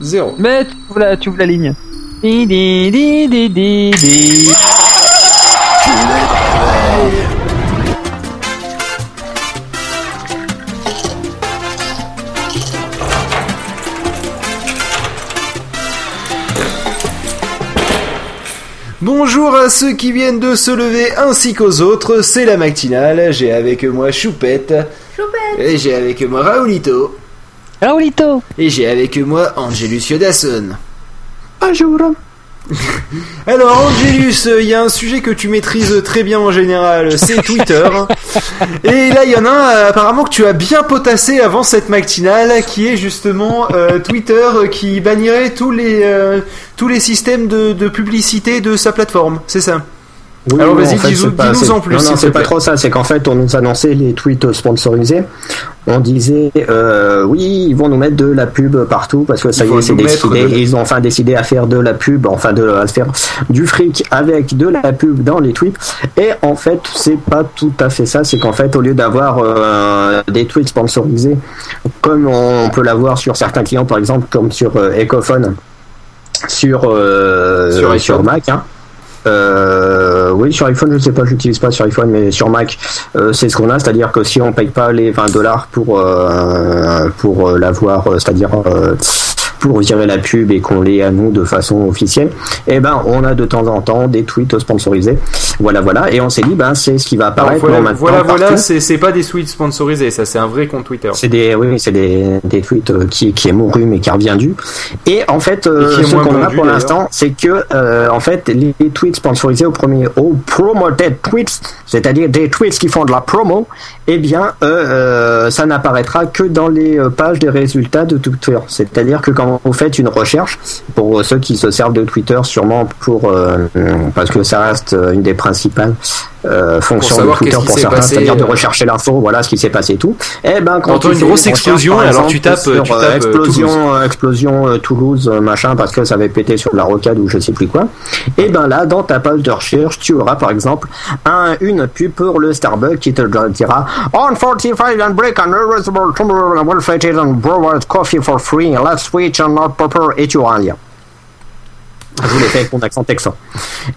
Zéro. Mais tu ouvres la, tu ouvres la ligne. Di, di, di, di, di, di. Bonjour à ceux qui viennent de se lever ainsi qu'aux autres, c'est la matinale. J'ai avec moi Choupette. Choupette Et j'ai avec moi Raoulito. Raoulito. Et j'ai avec moi Angelus Yodasson. Bonjour. Alors Angelus, il y a un sujet que tu maîtrises très bien en général, c'est Twitter. Et là il y en a un euh, apparemment que tu as bien potassé avant cette matinale, qui est justement euh, Twitter qui bannirait tous les euh, tous les systèmes de, de publicité de sa plateforme, c'est ça? Oui, Alors vas-y, en fait, dis-nous en plus. Non, non, c'est pas trop ça. C'est qu'en fait, on nous annonçait les tweets sponsorisés. On disait, euh, oui, ils vont nous mettre de la pub partout parce que ça Ils y est, c'est décidé. de Ils ont enfin décidé à faire de la pub, enfin de à faire du fric avec de la pub dans les tweets. Et en fait, c'est pas tout à fait ça. C'est qu'en fait, au lieu d'avoir euh, des tweets sponsorisés, comme on peut l'avoir sur certains clients, par exemple, comme sur euh, Ecophone, sur euh, Sur iPhone. Mac. Hein. Euh, oui, sur iPhone, je sais pas, j'utilise pas sur iPhone, mais sur Mac, euh, c'est ce qu'on a, c'est-à-dire que si on paye pas les 20 dollars pour euh, pour euh, l'avoir, euh, c'est-à-dire euh, pour virer la pub et qu'on l'ait à nous de façon officielle, eh ben on a de temps en temps des tweets sponsorisés. Voilà, voilà, et on s'est dit, ben c'est ce qui va Alors, apparaître voilà, maintenant voilà, voilà, partout. c'est c'est pas des suites sponsorisés, ça c'est un vrai compte Twitter. C'est des, oui, c'est des, des tweets euh, qui, qui est mouru mais qui revient du. Et en fait, euh, ce qu'on a pour l'instant, c'est que euh, en fait, les tweets sponsorisés au premier, au promoted tweets, c'est-à-dire des tweets qui font de la promo, eh bien, euh, ça n'apparaîtra que dans les pages des résultats de Twitter. C'est-à-dire que quand vous faites une recherche, pour ceux qui se servent de Twitter, sûrement pour euh, parce que ça reste euh, une des principales euh, fonctions de Twitter pour certains, c'est-à-dire de euh, rechercher l'info, voilà ce qui s'est passé et tout. Eh ben, quand tu une grosse explosion, alors tu tapes, sur, tu euh, tapes, explosion, Toulouse. explosion Toulouse, machin, parce que ça avait pété sur la rocade ou je sais plus quoi. Et ben là, dans ta page de recherche, tu auras par exemple un, une pub pour le Starbucks qui te dira On 45 and break and irreversible tomorrow and well fated and brewed coffee for free. Let's switch and not pepper et tu auras un lien. Je vous l'ai fait avec mon accent texan.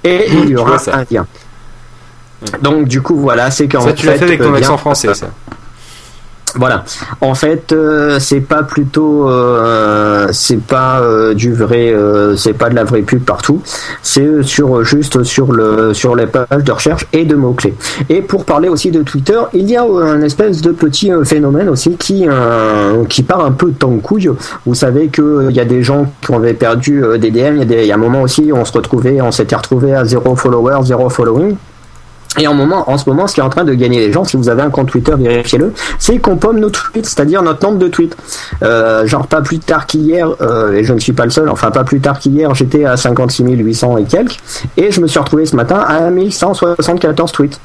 Et il y aura un lien. Donc du coup voilà, c'est qu'en Ça tu l'as fait avec euh, ton bien- accent français, ça. voilà. En fait, euh, c'est pas plutôt, euh, c'est pas euh, du vrai, euh, c'est pas de la vraie pub partout. C'est sur juste sur le sur les pages de recherche et de mots clés. Et pour parler aussi de Twitter, il y a euh, un espèce de petit euh, phénomène aussi qui euh, qui part un peu en couille. Vous savez que euh, il y a des gens qui avaient perdu euh, des DM. Il y a des, il y a un moment aussi, on se retrouvait, on s'était retrouvé à zéro follower, zéro following. Et en, moment, en ce moment, ce qui est en train de gagner les gens, si vous avez un compte Twitter, vérifiez-le, c'est qu'on pomme nos tweets, c'est-à-dire notre nombre de tweets. Euh, genre pas plus tard qu'hier, euh, et je ne suis pas le seul, enfin pas plus tard qu'hier, j'étais à 56 800 et quelques, et je me suis retrouvé ce matin à 1174 tweets.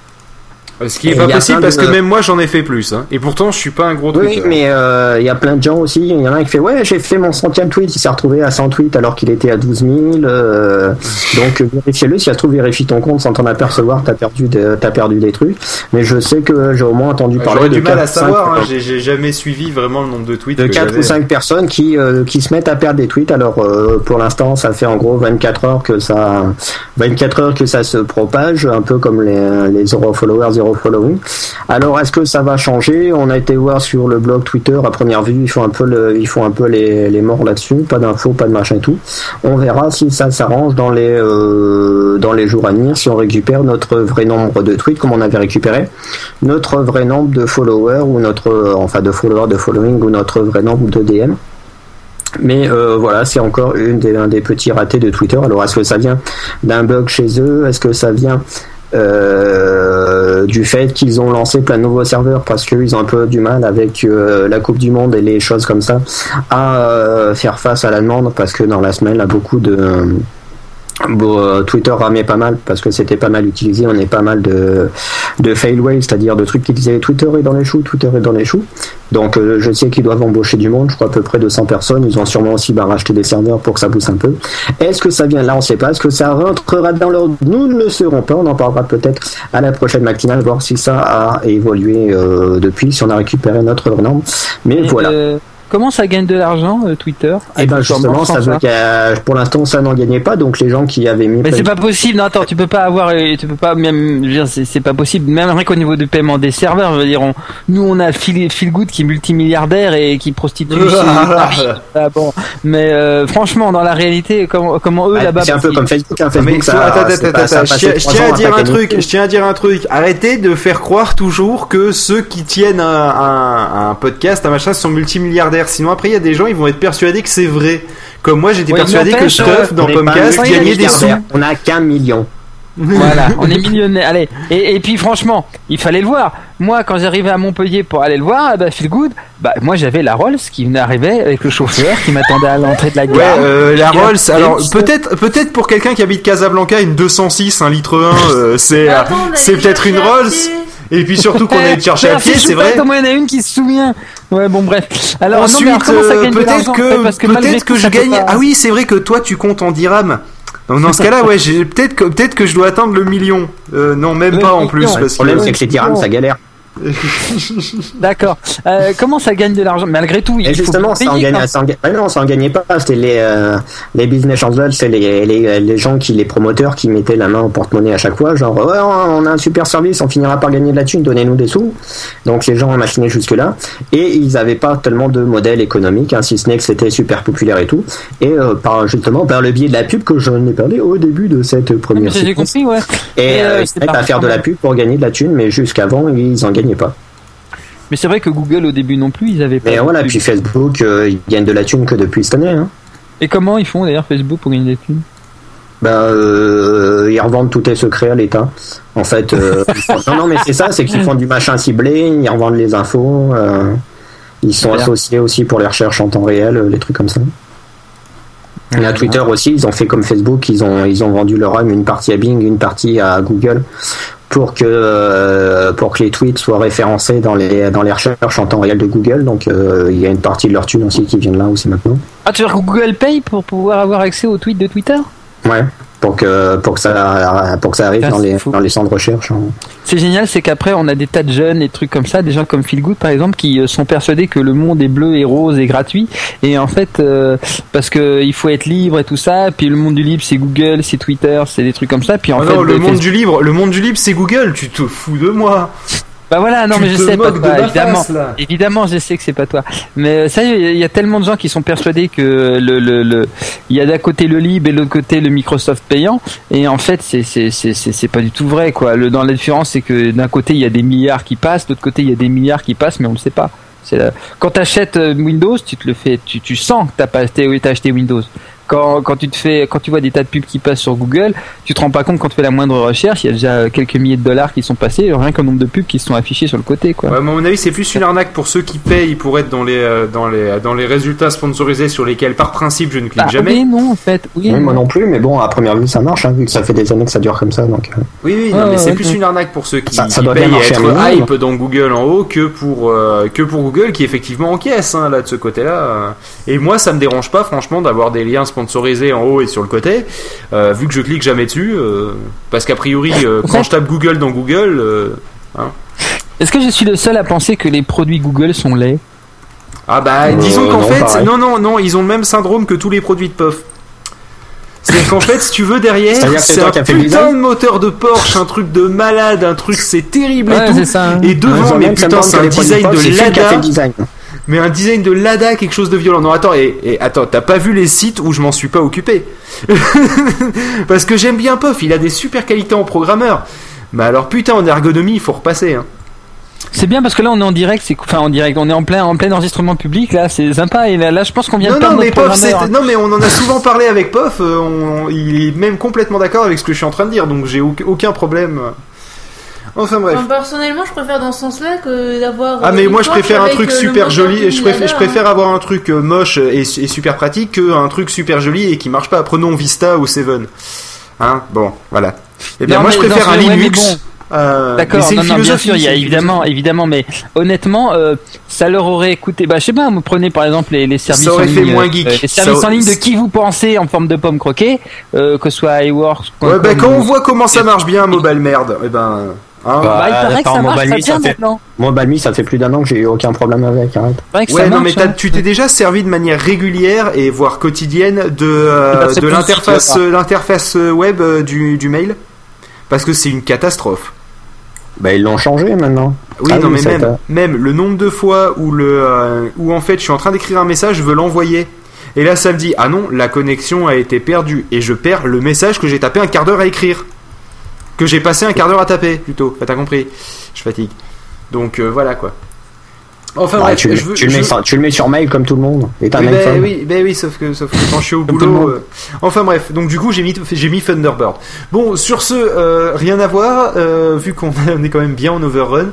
Ce qui est Et pas possible parce de- que même moi j'en ai fait plus. hein. Et pourtant je suis pas un gros Oui, Twitter. mais euh, il y a plein de gens aussi. Il y en a un qui fait Ouais, j'ai fait mon centième tweet. Il s'est retrouvé à 100 tweets alors qu'il était à 12 000. euh, donc euh, vérifiez-le. Si ça se trouve, vérifie ton compte sans t'en apercevoir. T'as perdu, de- t'as perdu des trucs. Mais je sais que j'ai au moins entendu parler J'aurais de du mal à 4, 5, savoir, hein. j'ai jamais suivi vraiment le nombre de tweets. de que 4 j'avais. ou 5 personnes qui, euh, qui se mettent à perdre des tweets. Alors euh, pour l'instant, ça fait en gros 24 heures que ça 24 heures que ça se propage, un peu comme les, les followers, following. Alors est-ce que ça va changer? On a été voir sur le blog Twitter à première vue, ils font un peu le, ils font un peu les, les morts là-dessus, pas d'infos, pas de machin tout. On verra si ça s'arrange dans les euh, dans les jours à venir, si on récupère notre vrai nombre de tweets comme on avait récupéré, notre vrai nombre de followers ou notre euh, enfin de followers, de following ou notre vrai nombre de DM. Mais euh, voilà, c'est encore une des, un des petits ratés de Twitter. Alors, est-ce que ça vient d'un bug chez eux? Est-ce que ça vient euh, du fait qu'ils ont lancé plein de nouveaux serveurs parce qu'ils ont un peu du mal avec euh, la Coupe du Monde et les choses comme ça à euh, faire face à la demande parce que dans la semaine, là, beaucoup de Bon, euh, Twitter ramait pas mal parce que c'était pas mal utilisé. On est pas mal de, de fail whales, c'est-à-dire de trucs qui disaient Twitter est dans les choux, Twitter est dans les choux. Donc euh, je sais qu'ils doivent embaucher du monde, je crois à peu près 200 personnes. Ils ont sûrement aussi bah, racheté des serveurs pour que ça pousse un peu. Est-ce que ça vient là On sait pas. Est-ce que ça rentrera dans leur Nous ne le saurons pas. On en parlera peut-être à la prochaine matinale, voir si ça a évolué euh, depuis, si on a récupéré notre norme. Mais Et voilà. Comment ça gagne de l'argent euh, Twitter? Et ben justement, ça veut a- pour l'instant, ça n'en gagnait pas. Donc les gens qui avaient mis. Mais c'est pas possible. Non, attends, tu peux pas avoir, euh, tu peux pas même, je veux dire, c'est pas possible. Même rien qu'au niveau du paiement des serveurs, je veux dire, on- nous on a Phil, Phil Good qui est multimilliardaire et qui prostitue. Ah, bon, mais euh, franchement, dans la réalité, comment, comment eux là-bas c'est un peu comme Facebook. Hein, mais Facebook, ça, attends, attends, pas- attends, je tiens, je à dire un truc, je tiens à dire un truc. Arrêtez de faire croire toujours que ceux qui tiennent un, un, un podcast, un machin, sont multimilliardaires. Sinon après, il y a des gens, ils vont être persuadés que c'est vrai. Comme moi, j'étais Ouais, persuadé que Stuff dans multimilliardaires. gagnait des sous. On a qu'un million. Voilà, on est millionnaire. Allez, et, et puis franchement, il fallait le voir. Moi, quand j'arrivais à Montpellier pour aller le voir, ben, Phil Good, bah moi j'avais la Rolls qui venait arriver avec le chauffeur qui m'attendait à l'entrée de la Ouais, gare. euh, la Rolls. Alors peut-être, peut-être pour quelqu'un qui habite Casablanca, une 206, un litre 1, euh, c'est, euh, c'est peut-être une Rolls. Et puis surtout qu'on allait te chercher à pied, c'est vrai. Comment il y en a une qui se souvient Ouais, bon bref. Alors Ensuite, euh, peut-être l'argent, en fait, que, parce que malgré peut-être tout, que je peut gagne. pas- Ah oui, c'est vrai que toi tu comptes en dirhams. Donc dans ce cas-là, ouais, peut-être que peut-être que je dois atteindre le million. Euh, non, même Le pas en plus ouais. Le problème, c'est que les dirhams, ça galère. D'accord. Euh, comment ça gagne de l'argent? Malgré tout, il Et faut justement, bien ça en payer, gagnait, quand- ça en ga- ah non, ça en gagnait pas. C'était les, euh, les business angels, c'est les, les, les gens qui, les promoteurs qui mettaient la main au porte-monnaie à chaque fois. Genre, ouais, on a un super service, on finira par gagner de la thune, donnez-nous des sous. Donc les gens ont machiné jusque-là. Et ils avaient pas tellement de modèle économique, hein, si ce n'est que c'était super populaire et tout. Et euh, par, justement, par le biais de la pub que j'en ai parlé au début de cette Ah, première J'ai séquence. compris, ouais. Et euh, euh, ils à faire de la pub pour gagner de la thune, mais jusqu'avant, ils en gagnaient pas. Mais c'est vrai que Google au début non plus, ils avaient pas. Mais de voilà, puis Facebook, euh, ils gagnent de la thune que depuis cette année. Hein. Et comment ils font d'ailleurs Facebook pour gagner des thunes? Ben, euh, ils revendent tous tes secrets à l'État. En fait, euh, font- non, non, mais c'est ça, c'est qu'ils font du machin ciblé, ils revendent les infos. euh, ils sont associés aussi pour les recherches en temps réel, les trucs comme ça. Et à Twitter aussi, ils ont fait comme Facebook, ils ont ils ont vendu leur âme une partie à Bing, une partie à Google pour que euh, pour que les tweets soient référencés dans les dans les recherches en temps réel de Google. Donc euh, il y a une partie de leur thune aussi qui vient de là aussi maintenant. Ah, tu veux dire que Google paye pour pouvoir avoir accès aux tweets de Twitter? Ouais. Pour que pour que ça pour que ça arrive Ça, dans les fou. dans les centres de recherche. hein. C'est génial, c'est qu'après on a des tas de jeunes et trucs comme ça, des gens comme Phil Good par exemple, qui euh, sont persuadés que le monde est bleu et rose et gratuit, et en fait euh, parce que il faut être libre et tout ça, puis le monde du libre c'est Google, c'est Twitter, c'est des trucs comme ça, puis en Ah fait non, le bah, monde du livre, le monde du libre, c'est Google. Tu te fous de moi. Bah voilà, non tu mais je sais pas toi, évidemment. là. Évidemment, je sais que c'est pas toi. Mais euh, ça, il y a- il y a tellement de gens qui sont persuadés que le, le, le il y a d'un côté le libre et de l'autre côté le Microsoft payant. Et en fait, c'est c'est c'est c'est pas du tout vrai quoi. Le dans la différence, c'est que d'un côté il y a des milliards qui passent, de l'autre côté il y a des milliards qui passent, mais on le sait pas. C'est la- quand t'achètes euh, Windows, tu te le fais, tu tu sens que t'as pas acheté, oui, t'as acheté Windows. Quand, quand tu te fais, quand tu vois des tas de pubs qui passent sur Google, tu te rends pas compte quand tu fais la moindre recherche, il y a déjà quelques milliers de dollars qui sont passés, rien qu'un nombre de pubs qui se sont affichés sur le côté, quoi. Ouais, à mon avis, c'est plus une arnaque pour ceux qui payent pour être dans les, euh, dans les, dans les résultats sponsorisés sur lesquels, par principe, je ne clique Ah, jamais. oui, non, en fait. Oui, Oui, moi non. non plus, mais bon, à première vue, ça marche, hein, vu que ça fait des années que ça dure comme ça. Donc, euh, Oui, oui, non, mais ouais, c'est ouais, plus une arnaque pour ceux qui, Ça- ça qui doit bien payent marcher être hype dans Google en haut que pour, euh, que pour Google qui effectivement encaisse hein, là de ce côté-là. Et moi, ça me dérange pas, franchement, d'avoir des liens sponsorisés en haut et sur le côté, euh, vu que je clique jamais dessus, euh, parce qu'a priori, euh, quand je tape Google dans Google, euh, Est-ce que je suis le seul à penser que les produits Google sont laids ah bah Euh, disons qu'en fait, pareil. non, non, non, ils ont le même syndrome que tous les produits de POF. C'est-à-dire qu'en fait, si tu veux derrière, c'est c'est un putain de moteur de Porsche, un truc de malade, un truc c'est terrible et tout. ça. hein. Et devant, ont mais même putain, c'est un design c'est de a fait Lada. Mais un design de Lada, quelque chose de violent. Non, attends, et, et attends, t'as pas vu les sites où je m'en suis pas occupé Parce que j'aime bien Puff, il a des super qualités en programmeur. Mais alors putain, en ergonomie, il faut repasser. Hein. C'est bien parce que là on est en direct, c'est enfin en direct, on est en plein en plein enregistrement public là, c'est sympa et là, là, je pense qu'on vient Non, de non, mais c'est- programmeur. non, mais on en a souvent parlé avec Puff. euh, on- il est même complètement d'accord avec ce que je suis en train de dire, donc j'ai aucun problème. Enfin bref. Enfin, personnellement, je préfère dans ce sens-là que d'avoir. Ah euh, mais une moi je préfère un truc euh, super joli et je préfère, je préfère avoir un truc euh, moche et, et super pratique que un truc super joli et qui marche pas. Prenons Vista ou Seven. Hein Bon, voilà. Eh bien Non, moi je préfère un Linux. bon. euh, mais D'accord, c'est non, une non, bien philosophie, sûr, il y a évidemment, évidemment, mais honnêtement, euh, ça leur aurait coûté, bah, je sais pas, vous prenez par exemple les, les services Ça aurait en fait ligne, moins euh, geek. les services Ça- en ligne de qui vous pensez en forme de pomme croquée, euh, que ce soit iWorks. Ouais, bah quand on voit comment ça marche bien, mobile merde, eh ben Hein Bah, Bah, il paraît que attends, ça marche Mobile très Me, bien ça fait- maintenant. Moi, Balmy, ça fait plus d'un an que j'ai eu aucun problème avec. Arrête. Ouais, non, mais hein. tu t'es déjà servi de manière régulière et voire quotidienne de, euh, Eh ben, de l'interface, web euh, du, du mail? Parce que c'est une catastrophe. Bah, ils l'ont changé maintenant. Oui, Ah non, mais même, le nombre de fois où, le, euh, où en fait je suis en train d'écrire un message, je veux l'envoyer. Et là, ça me dit Ah non, la connexion a été perdue. Et je perds le message que j'ai tapé un quart d'heure à écrire. Que j'ai passé un quart d'heure à taper, plutôt. Enfin, T'as compris Je fatigue. Donc euh, voilà quoi. Enfin, Bah, bref, tu, le- je veux- tu le je- mets sur, tu le mets sur mail comme tout le monde. Et t'as oui, un bah, oui, bah oui, sauf que, sauf que quand je suis au boulot. euh, Enfin bref, donc du coup j'ai mis, j'ai mis Thunderbird. Bon, sur ce, euh, rien à voir, euh, vu qu'on on est quand même bien en overrun.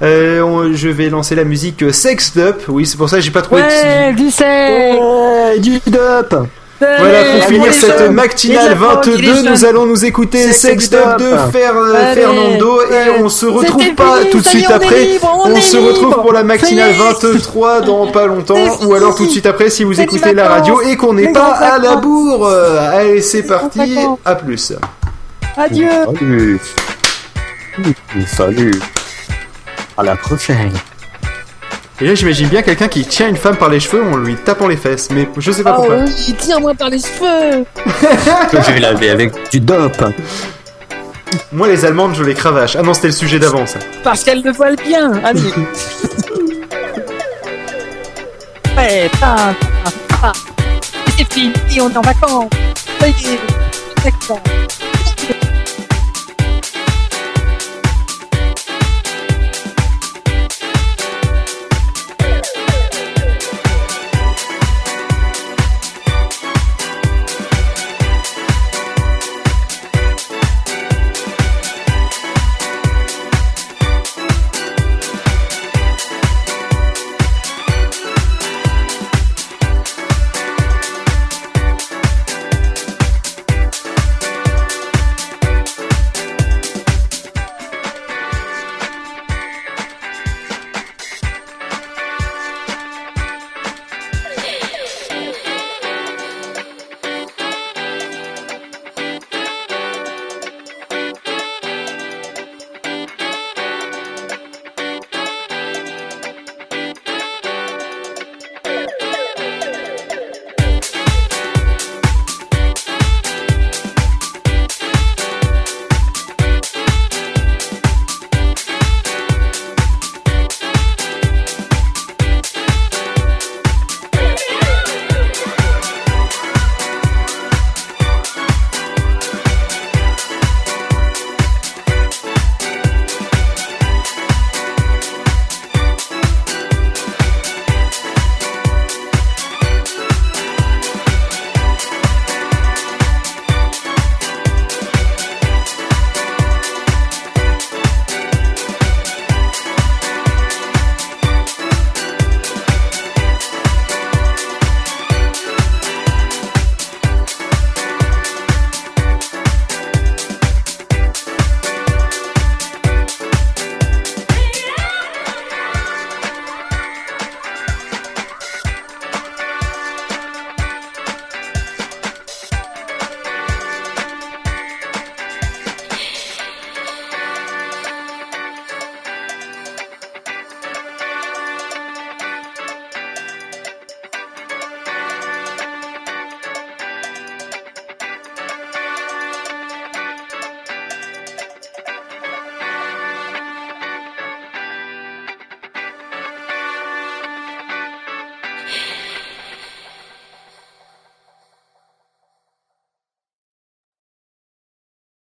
Euh, on- je vais lancer la musique Sexed Up. Oui, c'est pour ça que j'ai pas trouvé. de- Ouais, du sec Ouais, du dup Voilà, pour finir cette matinale Et la prog, il est 22, nous allons nous écouter Sex Up de. Fer- euh, Allez, Fernando et on se retrouve pas fini, tout de suite après. libre, on se retrouve pour la matinale Ça y est. 23 dans pas longtemps ou alors tout de suite après si vous écoutez la radio et qu'on n'est pas à la bourre. Allez, c'est parti. À plus. Adieu. Salut. Salut. À la prochaine Et là, j'imagine bien quelqu'un qui tient une femme par les cheveux en lui tapant les fesses, mais je sais pas Oh, pourquoi. oui, tiens-moi par les cheveux je vais laver avec du dope Moi, les Allemandes, je les cravache. Ah non, c'était le sujet d'avant, ça. Parce qu'elle me voile bien Allez Ouais, ta, ta, ta. C'est fini, on est en vacances Ça y est, d'accord.